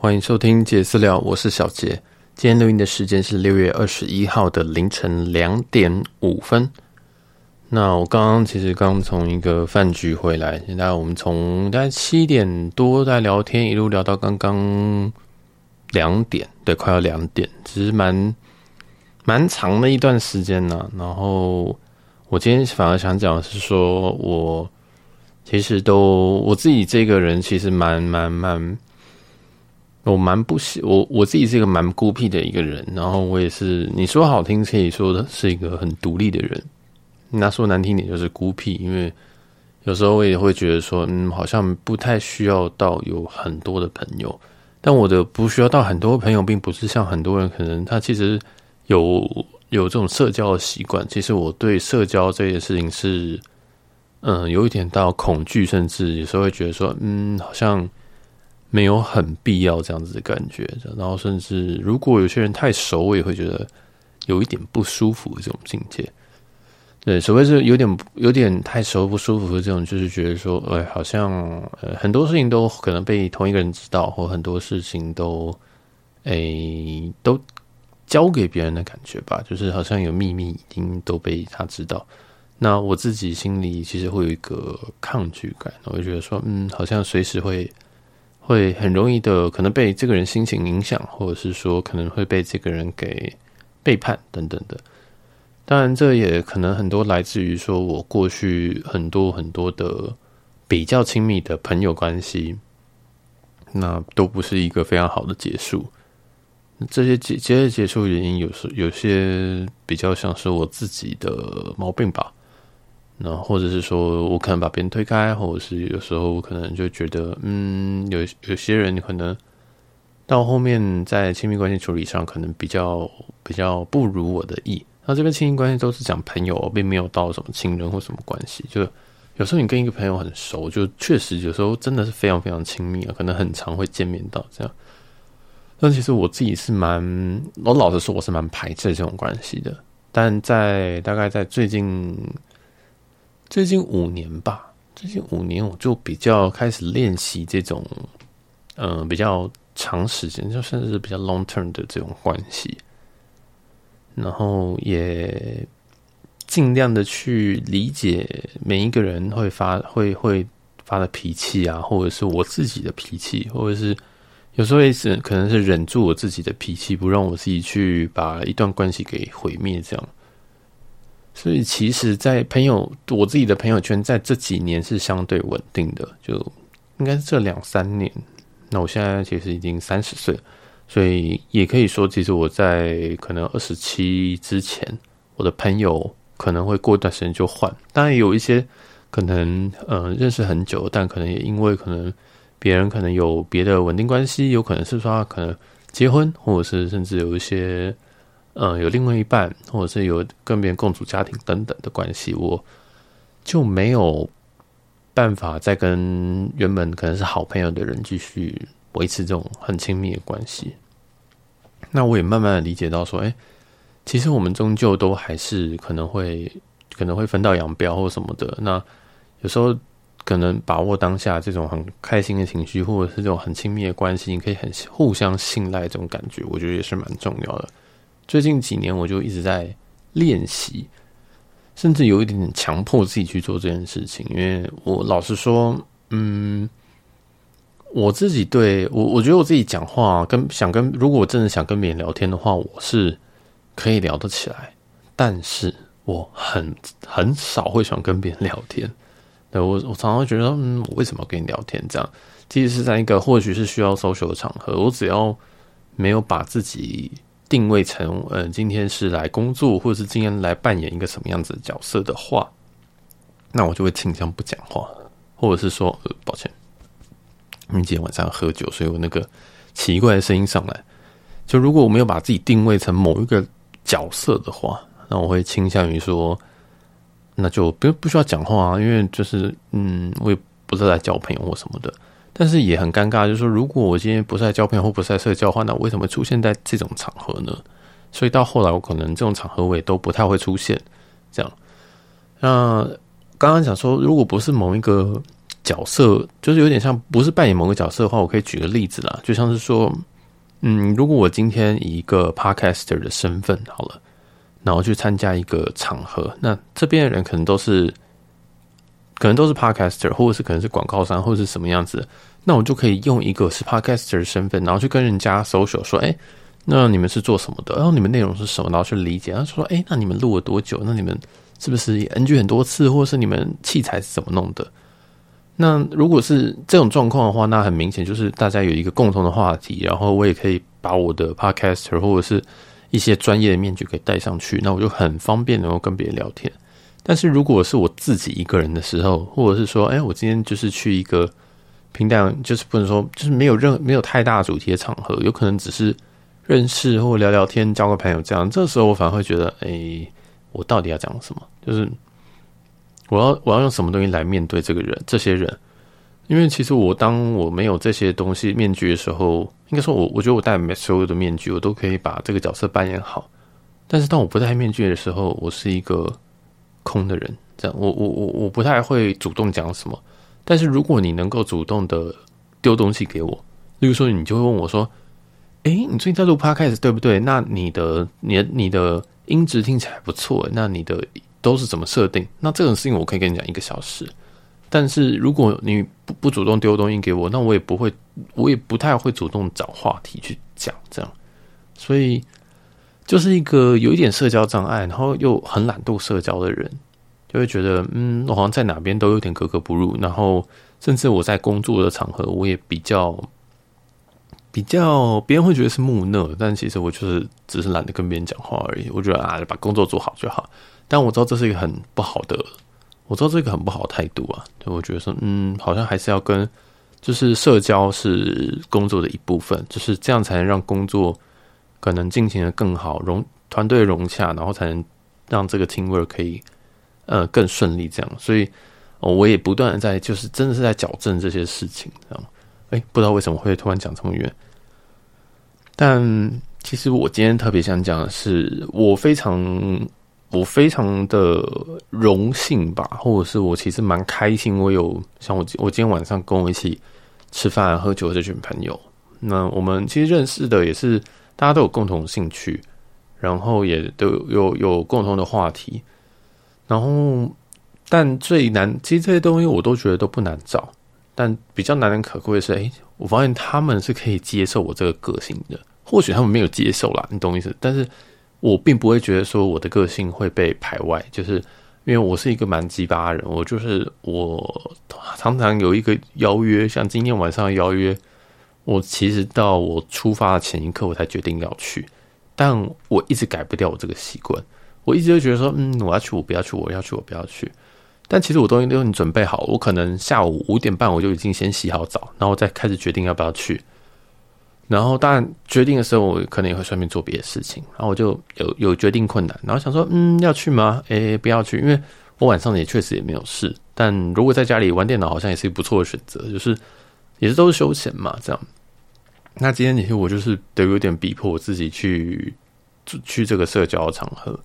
欢迎收听杰私聊，我是小杰。今天录音的时间是六月二十一号的凌晨两点五分。那我刚刚其实刚从一个饭局回来，现在我们从大概七点多在聊天，一路聊到刚刚两点，对，快要两点，其实蛮蛮长的一段时间呢。然后我今天反而想讲的是说，我其实都我自己这个人其实蛮蛮蛮。我蛮不喜我我自己是一个蛮孤僻的一个人，然后我也是你说好听可以说的是一个很独立的人，那说难听点就是孤僻，因为有时候我也会觉得说，嗯，好像不太需要到有很多的朋友，但我的不需要到很多朋友，并不是像很多人可能他其实有有这种社交的习惯，其实我对社交这件事情是，嗯，有一点到恐惧，甚至有时候会觉得说，嗯，好像。没有很必要这样子的感觉，然后甚至如果有些人太熟，我也会觉得有一点不舒服的这种境界。对，所谓是有点有点太熟不舒服的这种，就是觉得说，哎，好像呃很多事情都可能被同一个人知道，或很多事情都哎都交给别人的感觉吧，就是好像有秘密已经都被他知道。那我自己心里其实会有一个抗拒感，我就觉得说，嗯，好像随时会。会很容易的，可能被这个人心情影响，或者是说可能会被这个人给背叛等等的。当然，这也可能很多来自于说我过去很多很多的比较亲密的朋友关系，那都不是一个非常好的结束。这些结结结束原因有时有些比较像是我自己的毛病吧。那或者是说我可能把别人推开，或者是有时候我可能就觉得，嗯，有有些人可能到后面在亲密关系处理上可能比较比较不如我的意。那这边亲密关系都是讲朋友，并没有到什么亲人或什么关系。就有时候你跟一个朋友很熟，就确实有时候真的是非常非常亲密啊，可能很常会见面到这样。但其实我自己是蛮，我老实说我是蛮排斥这种关系的。但在大概在最近。最近五年吧，最近五年我就比较开始练习这种，嗯、比较长时间，就甚至是比较 long term 的这种关系，然后也尽量的去理解每一个人会发会会发的脾气啊，或者是我自己的脾气，或者是有时候也是可能是忍住我自己的脾气，不让我自己去把一段关系给毁灭，这样。所以，其实，在朋友我自己的朋友圈，在这几年是相对稳定的，就应该是这两三年。那我现在其实已经三十岁，所以也可以说，其实我在可能二十七之前，我的朋友可能会过一段时间就换。当然，有一些可能嗯认识很久，但可能也因为可能别人可能有别的稳定关系，有可能是说他可能结婚，或者是甚至有一些。嗯，有另外一半，或者是有跟别人共组家庭等等的关系，我就没有办法再跟原本可能是好朋友的人继续维持这种很亲密的关系。那我也慢慢的理解到说，哎，其实我们终究都还是可能会可能会分道扬镳或什么的。那有时候可能把握当下这种很开心的情绪，或者是这种很亲密的关系，你可以很互相信赖这种感觉，我觉得也是蛮重要的。最近几年，我就一直在练习，甚至有一点点强迫自己去做这件事情。因为我老实说，嗯，我自己对我，我觉得我自己讲话跟想跟，如果我真的想跟别人聊天的话，我是可以聊得起来。但是我很很少会想跟别人聊天。对，我，我常常会觉得，嗯，我为什么要跟你聊天？这样，其实是在一个或许是需要 social 的场合，我只要没有把自己。定位成，嗯、今天是来工作，或者是今天来扮演一个什么样子的角色的话，那我就会倾向不讲话，或者是说，呃，抱歉，因为今天晚上喝酒，所以我那个奇怪的声音上来。就如果我没有把自己定位成某一个角色的话，那我会倾向于说，那就不不需要讲话啊，因为就是，嗯，我也不是来交朋友或什么的。但是也很尴尬，就是说，如果我今天不是在交朋友或不是在社交的话，那我为什么出现在这种场合呢？所以到后来，我可能这种场合我也都不太会出现。这样，那刚刚讲说，如果不是某一个角色，就是有点像不是扮演某个角色的话，我可以举个例子啦，就像是说，嗯，如果我今天以一个 podcaster 的身份好了，然后去参加一个场合，那这边的人可能都是，可能都是 podcaster，或者是可能是广告商，或者是什么样子，那我就可以用一个是 podcaster 的身份，然后去跟人家 social 说，哎，那你们是做什么的？然后你们内容是什么？然后去理解，然后说，哎，那你们录了多久？那你们是不是也 NG 很多次，或者是你们器材是怎么弄的？那如果是这种状况的话，那很明显就是大家有一个共同的话题，然后我也可以把我的 podcaster 或者是一些专业的面具给带上去，那我就很方便能够跟别人聊天。但是如果是我自己一个人的时候，或者是说，哎，我今天就是去一个平淡，就是不能说就是没有任没有太大主题的场合，有可能只是认识或聊聊天、交个朋友这样，这时候我反而会觉得，哎，我到底要讲什么？就是。我要我要用什么东西来面对这个人这些人？因为其实我当我没有这些东西面具的时候，应该说我我觉得我戴所有的面具，我都可以把这个角色扮演好。但是当我不戴面具的时候，我是一个空的人。这样，我我我我不太会主动讲什么。但是如果你能够主动的丢东西给我，例如说你就会问我说：“诶，你最近在录 Podcast 对不对？那你的你的你的音质听起来不错，那你的。”都是怎么设定？那这种事情我可以跟你讲一个小时，但是如果你不不主动丢东西给我，那我也不会，我也不太会主动找话题去讲这样，所以就是一个有一点社交障碍，然后又很懒惰社交的人，就会觉得嗯，我好像在哪边都有点格格不入，然后甚至我在工作的场合，我也比较比较别人会觉得是木讷，但其实我就是只是懒得跟别人讲话而已。我觉得啊，把工作做好就好。但我知道这是一个很不好的，我知道这个很不好的态度啊。就我觉得说，嗯，好像还是要跟，就是社交是工作的一部分，就是这样才能让工作可能进行的更好，融团队融洽，然后才能让这个 teamwork 可以呃更顺利。这样，所以，我也不断在，就是真的是在矫正这些事情。这样，哎，不知道为什么会突然讲这么远，但其实我今天特别想讲的是，我非常。我非常的荣幸吧，或者是我其实蛮开心。我有像我我今天晚上跟我一起吃饭喝酒的这群朋友，那我们其实认识的也是大家都有共同兴趣，然后也都有，有共同的话题。然后，但最难，其实这些东西我都觉得都不难找，但比较难能可贵的是，哎，我发现他们是可以接受我这个个性的。或许他们没有接受啦，你懂意思？但是。我并不会觉得说我的个性会被排外，就是因为我是一个蛮鸡巴人。我就是我常常有一个邀约，像今天晚上邀约，我其实到我出发的前一刻我才决定要去，但我一直改不掉我这个习惯。我一直会觉得说，嗯，我要去，我不要去，我要去，我不要去。但其实我东西都已经准备好，我可能下午五点半我就已经先洗好澡，然后再开始决定要不要去。然后，当然决定的时候，我可能也会顺便做别的事情。然后我就有有决定困难，然后想说，嗯，要去吗？诶，不要去，因为我晚上也确实也没有事。但如果在家里玩电脑，好像也是一个不错的选择，就是也是都是休闲嘛，这样。那今天其实我就是得有点逼迫我自己去去这个社交场合，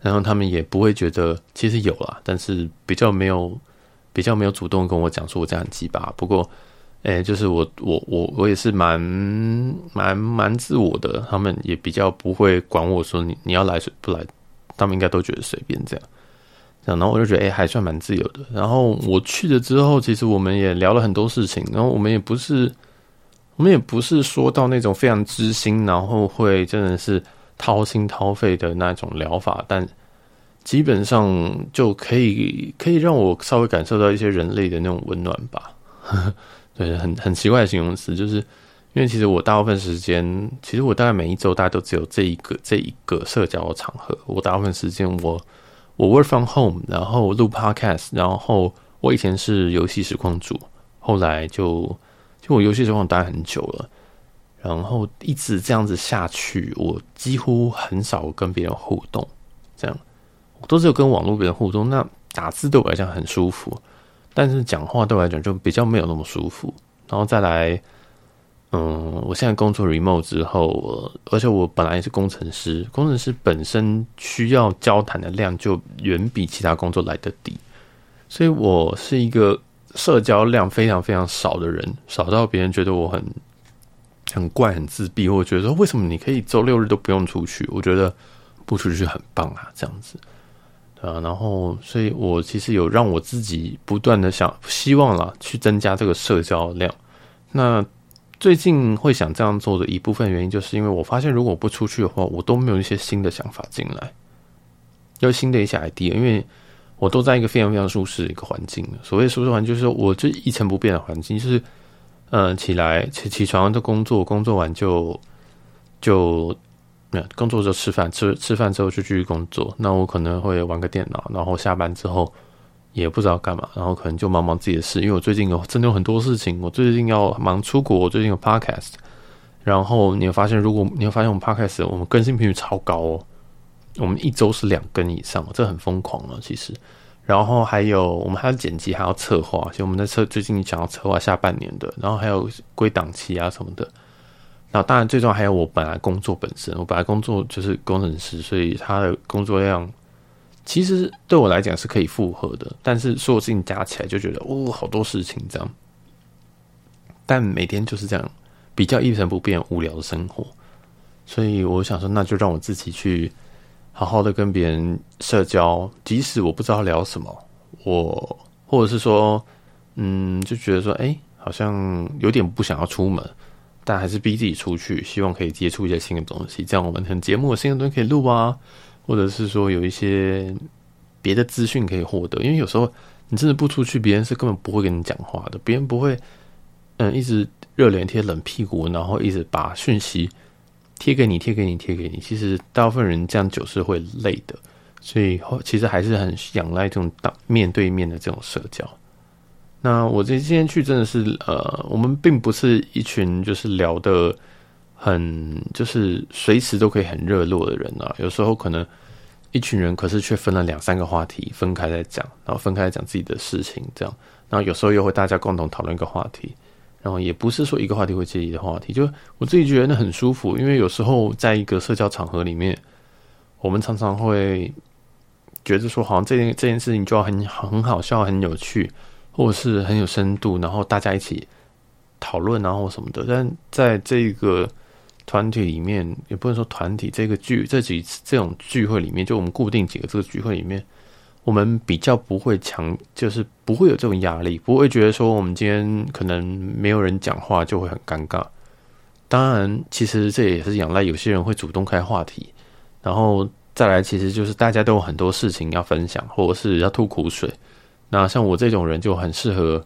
然后他们也不会觉得其实有啦，但是比较没有比较没有主动跟我讲说我这样很鸡巴。不过。哎、就是我我我我也是蛮蛮蛮自我的，他们也比较不会管我说你你要来不来，他们应该都觉得随便这样，这样，然后我就觉得哎、还算蛮自由的。然后我去了之后，其实我们也聊了很多事情，然后我们也不是我们也不是说到那种非常知心，然后会真的是掏心掏肺的那种聊法，但基本上就可以可以让我稍微感受到一些人类的那种温暖吧。对，很很奇怪的形容词，就是因为其实我大部分时间，其实我大概每一周大概都只有这一个这一个社交场合。我大部分时间我我 work from home，然后录 podcast，然后我以前是游戏实况主，后来就就我游戏实况待很久了，然后一直这样子下去，我几乎很少跟别人互动，这样我都是有跟网络别人互动。那打字对我来讲很舒服。但是讲话对我来讲就比较没有那么舒服，然后再来，嗯，我现在工作 remote 之后，而且我本来也是工程师，工程师本身需要交谈的量就远比其他工作来得低，所以我是一个社交量非常非常少的人，少到别人觉得我很很怪、很自闭，或者觉得说为什么你可以周六日都不用出去？我觉得不出去很棒啊，这样子。啊，然后，所以我其实有让我自己不断的想，希望啦，去增加这个社交量。那最近会想这样做的一部分原因，就是因为我发现，如果不出去的话，我都没有一些新的想法进来，有新的一些 idea，因为我都在一个非常非常舒适的一个环境。所谓舒适环境，就是我就一成不变的环境，就是、呃，起来起起床就工作，工作完就就。没有工作就吃饭，吃吃饭之后就继续工作。那我可能会玩个电脑，然后下班之后也不知道干嘛，然后可能就忙忙自己的事。因为我最近有真的有很多事情，我最近要忙出国，我最近有 podcast。然后你会发现，如果你会发现我们 podcast 我们更新频率超高哦，我们一周是两更以上，这很疯狂了其实。然后还有我们还要剪辑，还要策划，所以我们在策最近想要策划下半年的，然后还有归档期啊什么的。然后，当然，最重要还有我本来工作本身。我本来工作就是工程师，所以他的工作量其实对我来讲是可以负荷的。但是所有事情加起来，就觉得哦，好多事情这样。但每天就是这样，比较一成不变、无聊的生活。所以我想说，那就让我自己去好好的跟别人社交，即使我不知道聊什么，我或者是说，嗯，就觉得说，哎，好像有点不想要出门。但还是逼自己出去，希望可以接触一些新的东西，这样我们很节目的新的东西可以录啊，或者是说有一些别的资讯可以获得。因为有时候你真的不出去，别人是根本不会跟你讲话的，别人不会嗯一直热脸贴冷屁股，然后一直把讯息贴给你，贴给你，贴给你。其实大部分人这样久是会累的，所以其实还是很仰赖这种当面对面的这种社交。那我这今天去真的是，呃，我们并不是一群就是聊的很，就是随时都可以很热络的人啊。有时候可能一群人，可是却分了两三个话题，分开在讲，然后分开讲自己的事情，这样。然后有时候又会大家共同讨论一个话题，然后也不是说一个话题会介意的话题，就我自己觉得很舒服，因为有时候在一个社交场合里面，我们常常会觉得说，好像这件这件事情就要很很好笑，很有趣。或者是很有深度，然后大家一起讨论，然后什么的。但在这个团体里面，也不能说团体这个聚这几这种聚会里面，就我们固定几个这个聚会里面，我们比较不会强，就是不会有这种压力，不会觉得说我们今天可能没有人讲话就会很尴尬。当然，其实这也是仰赖有些人会主动开话题，然后再来，其实就是大家都有很多事情要分享，或者是要吐苦水。那像我这种人就很适合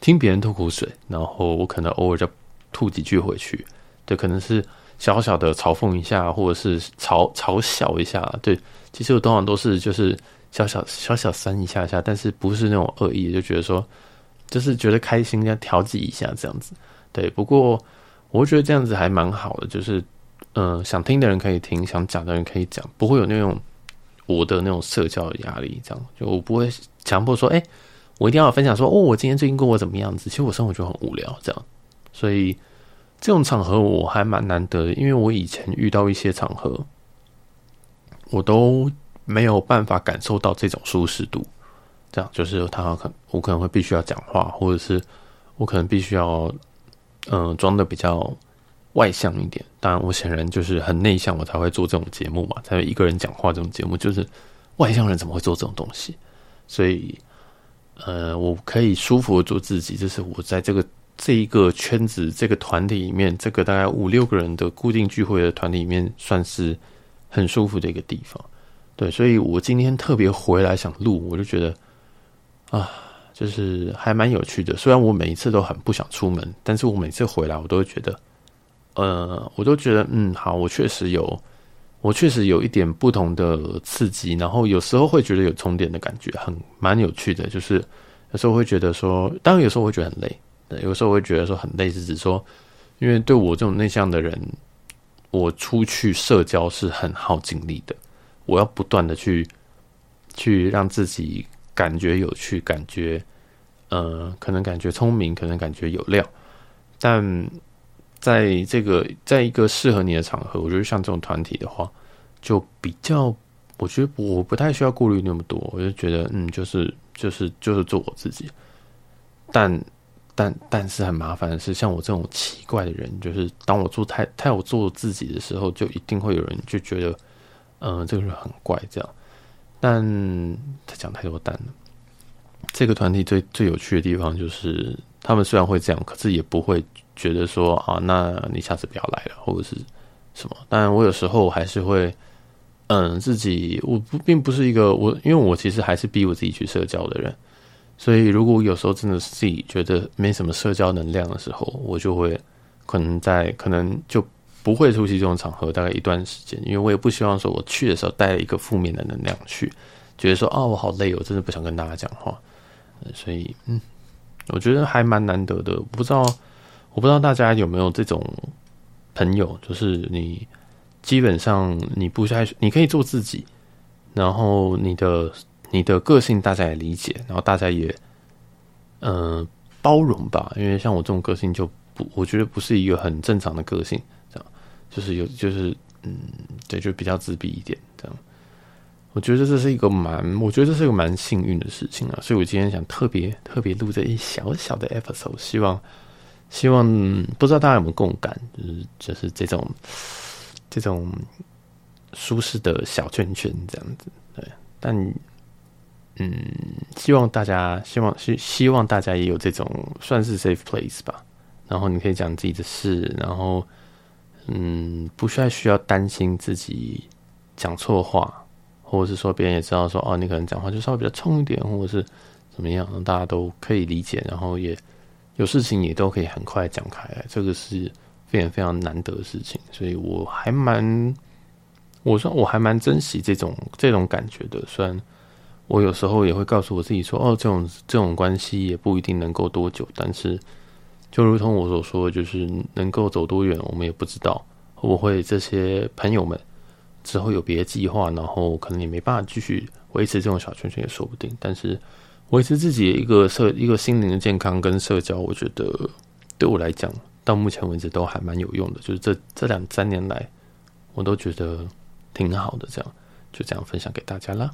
听别人吐苦水，然后我可能偶尔就吐几句回去，对，可能是小小的嘲讽一下，或者是嘲嘲笑一下，对，其实我通常都是就是小小小小酸一下下，但是不是那种恶意，就觉得说就是觉得开心，要调剂一下这样子，对。不过我觉得这样子还蛮好的，就是嗯、呃，想听的人可以听，想讲的人可以讲，不会有那种。我的那种社交压力，这样就我不会强迫说，哎、我一定要分享说，哦，我今天最近过我怎么样子？其实我生活就很无聊，这样，所以这种场合我还蛮难得的，因为我以前遇到一些场合，我都没有办法感受到这种舒适度，这样就是他可我可能会必须要讲话，或者是我可能必须要嗯、装的比较。外向一点，当然我显然就是很内向，我才会做这种节目嘛，才会一个人讲话这种节目，就是外向人怎么会做这种东西？所以，呃，我可以舒服的做自己，这是我在这个这一个圈子、这个团体里面，这个大概五六个人的固定聚会的团体里面，算是很舒服的一个地方。对，所以我今天特别回来想录，我就觉得啊，就是还蛮有趣的。虽然我每一次都很不想出门，但是我每次回来，我都会觉得。呃，我都觉得，嗯，好，我确实有，我确实有一点不同的刺激，然后有时候会觉得有重叠的感觉，很蛮有趣的。就是有时候会觉得说，当然有时候会觉得很累，对，有时候会觉得说很累，是指说，因为对我这种内向的人，我出去社交是很耗精力的，我要不断的去去让自己感觉有趣，感觉，呃，可能感觉聪明，可能感觉有料，但。在这个在一个适合你的场合，我觉得像这种团体的话，就比较，我觉得我不太需要顾虑那么多。我就觉得，嗯，就是就是就是做我自己。但但但是很麻烦的是，像我这种奇怪的人，就是当我做太太我做自己的时候，就一定会有人就觉得，嗯、这个人很怪这样。但他讲太多蛋了。这个团体最最有趣的地方就是，他们虽然会这样，可是也不会觉得说啊，那你下次不要来了，或者是什么。但我有时候还是会，嗯，自己我不并不是一个我，因为我其实还是逼我自己去社交的人。所以如果有时候真的是自己觉得没什么社交能量的时候，我就会可能在可能就不会出席这种场合，大概一段时间，因为我也不希望说我去的时候带了一个负面的能量去，觉得说啊，我好累，我真的不想跟大家讲话。所以，嗯，我觉得还蛮难得的。不知道，我不知道大家有没有这种朋友，就是你基本上你不太，你可以做自己，然后你的你的个性大家也理解，然后大家也嗯、呃、包容吧。因为像我这种个性就不，我觉得不是一个很正常的个性，这样就是有就是嗯，对，就比较自闭一点这样。我觉得这是一个蛮，我觉得这是一个蛮幸运的事情啊，所以我今天想特别特别录这一小小的 episode，希望希望不知道大家有没有共感，就是就是这种这种舒适的小圈圈这样子，对，但嗯，希望大家希望希希望大家也有这种算是 safe place 吧，然后你可以讲自己的事，然后嗯，不需要需要担心自己讲错话。或者是说别人也知道说哦，你可能讲话就稍微比较冲一点，或者是怎么样，大家都可以理解，然后也有事情也都可以很快讲开来，这个是非常非常难得的事情，所以我还蛮，我说我还蛮珍惜这种这种感觉的。虽然我有时候也会告诉我自己说哦，这种这种关系也不一定能够多久，但是就如同我所说，就是能够走多远，我们也不知道会不会这些朋友们。之后有别的计划，然后可能也没办法继续维持这种小圈圈也说不定。但是维持自己的一个社一个心灵的健康跟社交，我觉得对我来讲到目前为止都还蛮有用的。就是这这两三年来，我都觉得挺好的。这样就这样分享给大家啦。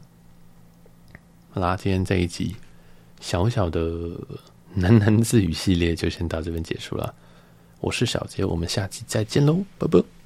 好啦，今天这一集小小的 喃喃自语系列就先到这边结束了。我是小杰，我们下期再见喽，拜拜。